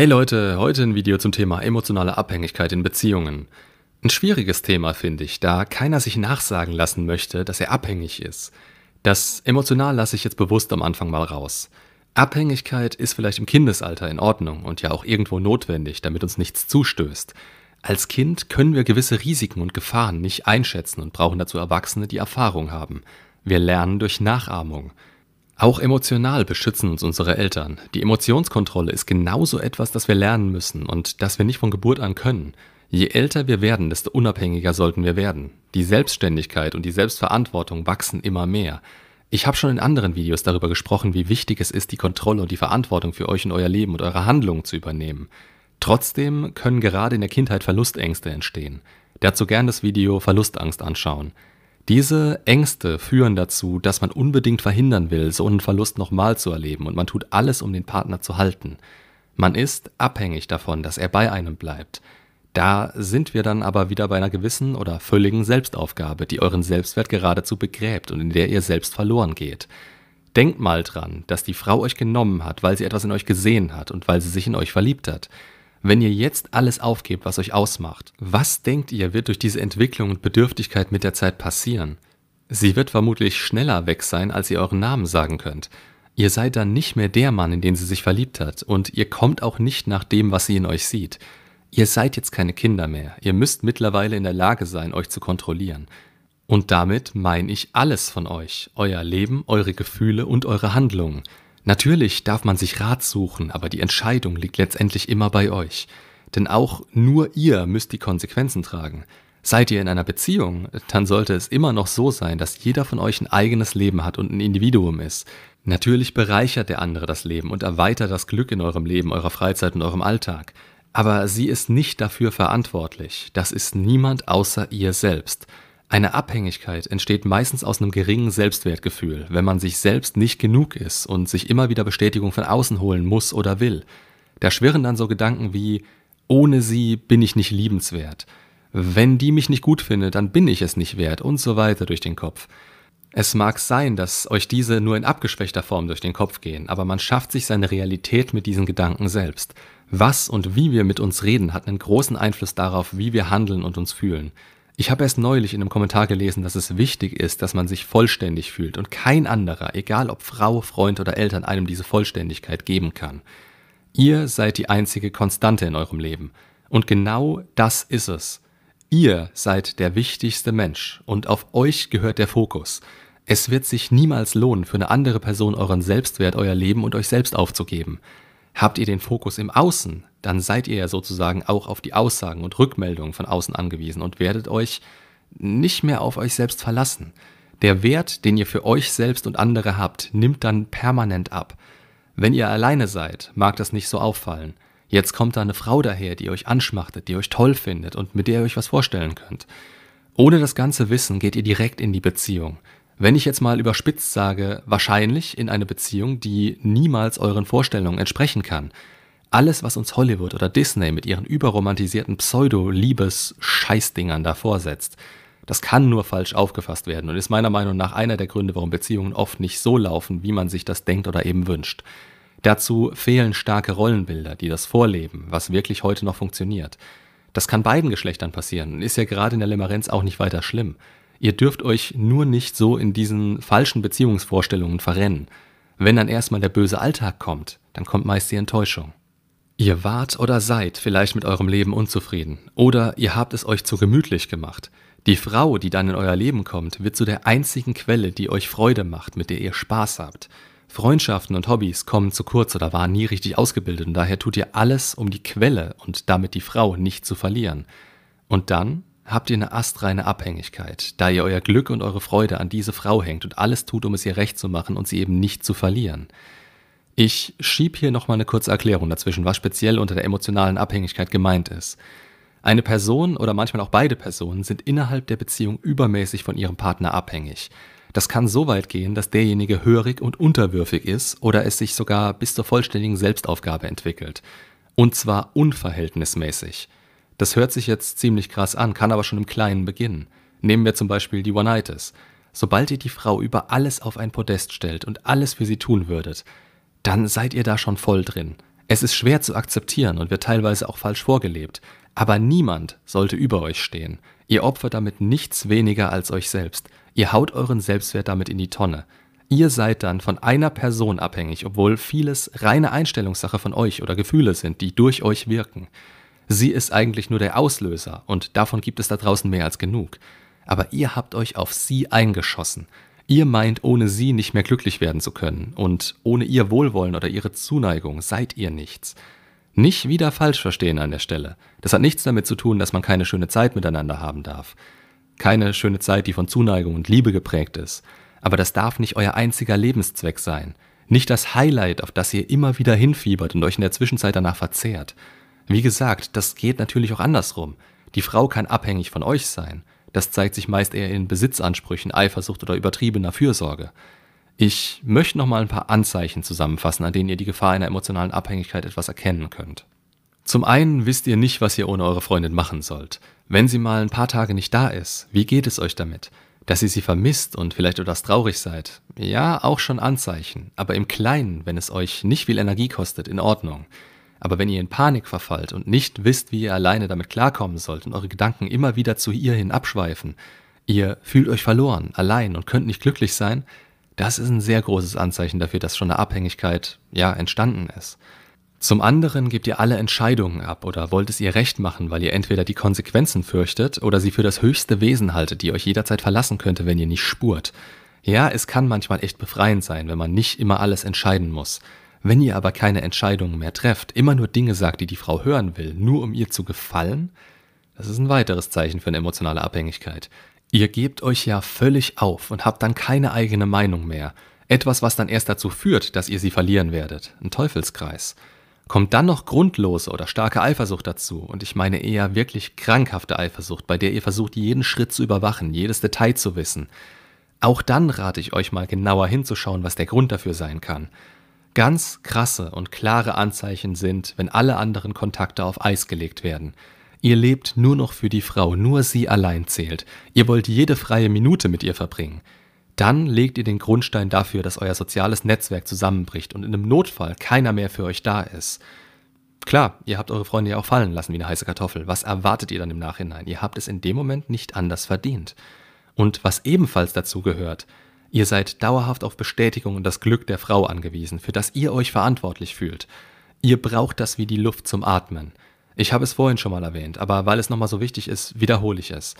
Hey Leute, heute ein Video zum Thema emotionale Abhängigkeit in Beziehungen. Ein schwieriges Thema finde ich, da keiner sich nachsagen lassen möchte, dass er abhängig ist. Das emotional lasse ich jetzt bewusst am Anfang mal raus. Abhängigkeit ist vielleicht im Kindesalter in Ordnung und ja auch irgendwo notwendig, damit uns nichts zustößt. Als Kind können wir gewisse Risiken und Gefahren nicht einschätzen und brauchen dazu Erwachsene, die Erfahrung haben. Wir lernen durch Nachahmung. Auch emotional beschützen uns unsere Eltern. Die Emotionskontrolle ist genauso etwas, das wir lernen müssen und das wir nicht von Geburt an können. Je älter wir werden, desto unabhängiger sollten wir werden. Die Selbstständigkeit und die Selbstverantwortung wachsen immer mehr. Ich habe schon in anderen Videos darüber gesprochen, wie wichtig es ist, die Kontrolle und die Verantwortung für euch und euer Leben und eure Handlungen zu übernehmen. Trotzdem können gerade in der Kindheit Verlustängste entstehen. Dazu gern das Video Verlustangst anschauen. Diese Ängste führen dazu, dass man unbedingt verhindern will, so einen Verlust nochmal zu erleben und man tut alles, um den Partner zu halten. Man ist abhängig davon, dass er bei einem bleibt. Da sind wir dann aber wieder bei einer gewissen oder völligen Selbstaufgabe, die euren Selbstwert geradezu begräbt und in der ihr selbst verloren geht. Denkt mal dran, dass die Frau euch genommen hat, weil sie etwas in euch gesehen hat und weil sie sich in euch verliebt hat. Wenn ihr jetzt alles aufgebt, was euch ausmacht, was denkt ihr, wird durch diese Entwicklung und Bedürftigkeit mit der Zeit passieren? Sie wird vermutlich schneller weg sein, als ihr euren Namen sagen könnt. Ihr seid dann nicht mehr der Mann, in den sie sich verliebt hat, und ihr kommt auch nicht nach dem, was sie in euch sieht. Ihr seid jetzt keine Kinder mehr, ihr müsst mittlerweile in der Lage sein, euch zu kontrollieren. Und damit meine ich alles von euch, euer Leben, eure Gefühle und eure Handlungen. Natürlich darf man sich Rat suchen, aber die Entscheidung liegt letztendlich immer bei euch. Denn auch nur ihr müsst die Konsequenzen tragen. Seid ihr in einer Beziehung, dann sollte es immer noch so sein, dass jeder von euch ein eigenes Leben hat und ein Individuum ist. Natürlich bereichert der andere das Leben und erweitert das Glück in eurem Leben, eurer Freizeit und eurem Alltag. Aber sie ist nicht dafür verantwortlich. Das ist niemand außer ihr selbst. Eine Abhängigkeit entsteht meistens aus einem geringen Selbstwertgefühl, wenn man sich selbst nicht genug ist und sich immer wieder Bestätigung von außen holen muss oder will. Da schwirren dann so Gedanken wie ohne sie bin ich nicht liebenswert. Wenn die mich nicht gut findet, dann bin ich es nicht wert und so weiter durch den Kopf. Es mag sein, dass euch diese nur in abgeschwächter Form durch den Kopf gehen, aber man schafft sich seine Realität mit diesen Gedanken selbst. Was und wie wir mit uns reden, hat einen großen Einfluss darauf, wie wir handeln und uns fühlen. Ich habe erst neulich in einem Kommentar gelesen, dass es wichtig ist, dass man sich vollständig fühlt und kein anderer, egal ob Frau, Freund oder Eltern, einem diese Vollständigkeit geben kann. Ihr seid die einzige Konstante in eurem Leben. Und genau das ist es. Ihr seid der wichtigste Mensch und auf euch gehört der Fokus. Es wird sich niemals lohnen, für eine andere Person euren Selbstwert, euer Leben und euch selbst aufzugeben. Habt ihr den Fokus im Außen, dann seid ihr ja sozusagen auch auf die Aussagen und Rückmeldungen von außen angewiesen und werdet euch nicht mehr auf euch selbst verlassen. Der Wert, den ihr für euch selbst und andere habt, nimmt dann permanent ab. Wenn ihr alleine seid, mag das nicht so auffallen. Jetzt kommt da eine Frau daher, die euch anschmachtet, die euch toll findet und mit der ihr euch was vorstellen könnt. Ohne das ganze Wissen geht ihr direkt in die Beziehung. Wenn ich jetzt mal überspitzt sage, wahrscheinlich in eine Beziehung, die niemals euren Vorstellungen entsprechen kann. Alles, was uns Hollywood oder Disney mit ihren überromantisierten Pseudo-Liebes-Scheißdingern da vorsetzt, das kann nur falsch aufgefasst werden und ist meiner Meinung nach einer der Gründe, warum Beziehungen oft nicht so laufen, wie man sich das denkt oder eben wünscht. Dazu fehlen starke Rollenbilder, die das vorleben, was wirklich heute noch funktioniert. Das kann beiden Geschlechtern passieren und ist ja gerade in der Limerenz auch nicht weiter schlimm. Ihr dürft euch nur nicht so in diesen falschen Beziehungsvorstellungen verrennen. Wenn dann erstmal der böse Alltag kommt, dann kommt meist die Enttäuschung. Ihr wart oder seid vielleicht mit eurem Leben unzufrieden oder ihr habt es euch zu gemütlich gemacht. Die Frau, die dann in euer Leben kommt, wird zu der einzigen Quelle, die euch Freude macht, mit der ihr Spaß habt. Freundschaften und Hobbys kommen zu kurz oder waren nie richtig ausgebildet und daher tut ihr alles, um die Quelle und damit die Frau nicht zu verlieren. Und dann habt ihr eine astreine Abhängigkeit, da ihr euer Glück und eure Freude an diese Frau hängt und alles tut, um es ihr recht zu machen und sie eben nicht zu verlieren. Ich schieb hier nochmal eine kurze Erklärung dazwischen, was speziell unter der emotionalen Abhängigkeit gemeint ist. Eine Person oder manchmal auch beide Personen sind innerhalb der Beziehung übermäßig von ihrem Partner abhängig. Das kann so weit gehen, dass derjenige hörig und unterwürfig ist oder es sich sogar bis zur vollständigen Selbstaufgabe entwickelt. Und zwar unverhältnismäßig. Das hört sich jetzt ziemlich krass an, kann aber schon im Kleinen beginnen. Nehmen wir zum Beispiel die One-Itis. Sobald ihr die Frau über alles auf ein Podest stellt und alles für sie tun würdet, dann seid ihr da schon voll drin. Es ist schwer zu akzeptieren und wird teilweise auch falsch vorgelebt. Aber niemand sollte über euch stehen. Ihr opfert damit nichts weniger als euch selbst. Ihr haut euren Selbstwert damit in die Tonne. Ihr seid dann von einer Person abhängig, obwohl vieles reine Einstellungssache von euch oder Gefühle sind, die durch euch wirken. Sie ist eigentlich nur der Auslöser und davon gibt es da draußen mehr als genug. Aber ihr habt euch auf sie eingeschossen. Ihr meint, ohne sie nicht mehr glücklich werden zu können und ohne ihr Wohlwollen oder ihre Zuneigung seid ihr nichts. Nicht wieder falsch verstehen an der Stelle. Das hat nichts damit zu tun, dass man keine schöne Zeit miteinander haben darf. Keine schöne Zeit, die von Zuneigung und Liebe geprägt ist. Aber das darf nicht euer einziger Lebenszweck sein. Nicht das Highlight, auf das ihr immer wieder hinfiebert und euch in der Zwischenzeit danach verzehrt. Wie gesagt, das geht natürlich auch andersrum. Die Frau kann abhängig von euch sein. Das zeigt sich meist eher in Besitzansprüchen, Eifersucht oder übertriebener Fürsorge. Ich möchte noch mal ein paar Anzeichen zusammenfassen, an denen ihr die Gefahr einer emotionalen Abhängigkeit etwas erkennen könnt. Zum einen wisst ihr nicht, was ihr ohne eure Freundin machen sollt. Wenn sie mal ein paar Tage nicht da ist, wie geht es euch damit? Dass ihr sie vermisst und vielleicht etwas traurig seid? Ja, auch schon Anzeichen, aber im Kleinen, wenn es euch nicht viel Energie kostet, in Ordnung. Aber wenn ihr in Panik verfallt und nicht wisst, wie ihr alleine damit klarkommen sollt und eure Gedanken immer wieder zu ihr hin abschweifen, ihr fühlt euch verloren, allein und könnt nicht glücklich sein, das ist ein sehr großes Anzeichen dafür, dass schon eine Abhängigkeit, ja, entstanden ist. Zum anderen gebt ihr alle Entscheidungen ab oder wollt es ihr recht machen, weil ihr entweder die Konsequenzen fürchtet oder sie für das höchste Wesen haltet, die euch jederzeit verlassen könnte, wenn ihr nicht spurt. Ja, es kann manchmal echt befreiend sein, wenn man nicht immer alles entscheiden muss. Wenn ihr aber keine Entscheidungen mehr trefft, immer nur Dinge sagt, die die Frau hören will, nur um ihr zu gefallen, das ist ein weiteres Zeichen für eine emotionale Abhängigkeit. Ihr gebt euch ja völlig auf und habt dann keine eigene Meinung mehr. Etwas, was dann erst dazu führt, dass ihr sie verlieren werdet. Ein Teufelskreis. Kommt dann noch grundlose oder starke Eifersucht dazu, und ich meine eher wirklich krankhafte Eifersucht, bei der ihr versucht, jeden Schritt zu überwachen, jedes Detail zu wissen. Auch dann rate ich euch mal genauer hinzuschauen, was der Grund dafür sein kann. Ganz krasse und klare Anzeichen sind, wenn alle anderen Kontakte auf Eis gelegt werden. Ihr lebt nur noch für die Frau, nur sie allein zählt. Ihr wollt jede freie Minute mit ihr verbringen. Dann legt ihr den Grundstein dafür, dass euer soziales Netzwerk zusammenbricht und in einem Notfall keiner mehr für euch da ist. Klar, ihr habt eure Freunde ja auch fallen lassen wie eine heiße Kartoffel. Was erwartet ihr dann im Nachhinein? Ihr habt es in dem Moment nicht anders verdient. Und was ebenfalls dazu gehört, ihr seid dauerhaft auf Bestätigung und das Glück der Frau angewiesen, für das ihr euch verantwortlich fühlt. Ihr braucht das wie die Luft zum Atmen. Ich habe es vorhin schon mal erwähnt, aber weil es nochmal so wichtig ist, wiederhole ich es.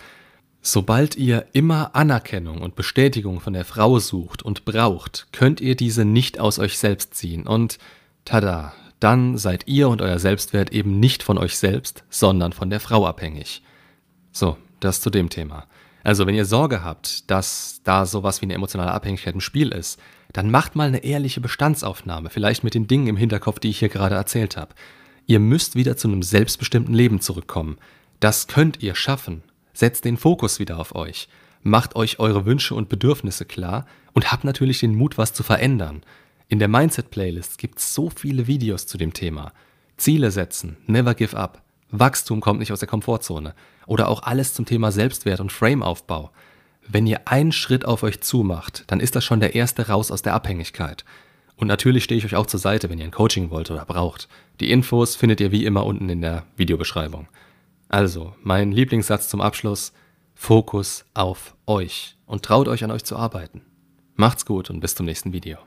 Sobald ihr immer Anerkennung und Bestätigung von der Frau sucht und braucht, könnt ihr diese nicht aus euch selbst ziehen und tada, dann seid ihr und euer Selbstwert eben nicht von euch selbst, sondern von der Frau abhängig. So, das zu dem Thema. Also, wenn ihr Sorge habt, dass da sowas wie eine emotionale Abhängigkeit im Spiel ist, dann macht mal eine ehrliche Bestandsaufnahme, vielleicht mit den Dingen im Hinterkopf, die ich hier gerade erzählt habe. Ihr müsst wieder zu einem selbstbestimmten Leben zurückkommen. Das könnt ihr schaffen. Setzt den Fokus wieder auf euch. Macht euch eure Wünsche und Bedürfnisse klar und habt natürlich den Mut, was zu verändern. In der Mindset-Playlist gibt es so viele Videos zu dem Thema. Ziele setzen, never give up. Wachstum kommt nicht aus der Komfortzone. Oder auch alles zum Thema Selbstwert und Frameaufbau. Wenn ihr einen Schritt auf euch zumacht, dann ist das schon der erste raus aus der Abhängigkeit. Und natürlich stehe ich euch auch zur Seite, wenn ihr ein Coaching wollt oder braucht. Die Infos findet ihr wie immer unten in der Videobeschreibung. Also, mein Lieblingssatz zum Abschluss, Fokus auf euch und traut euch an euch zu arbeiten. Macht's gut und bis zum nächsten Video.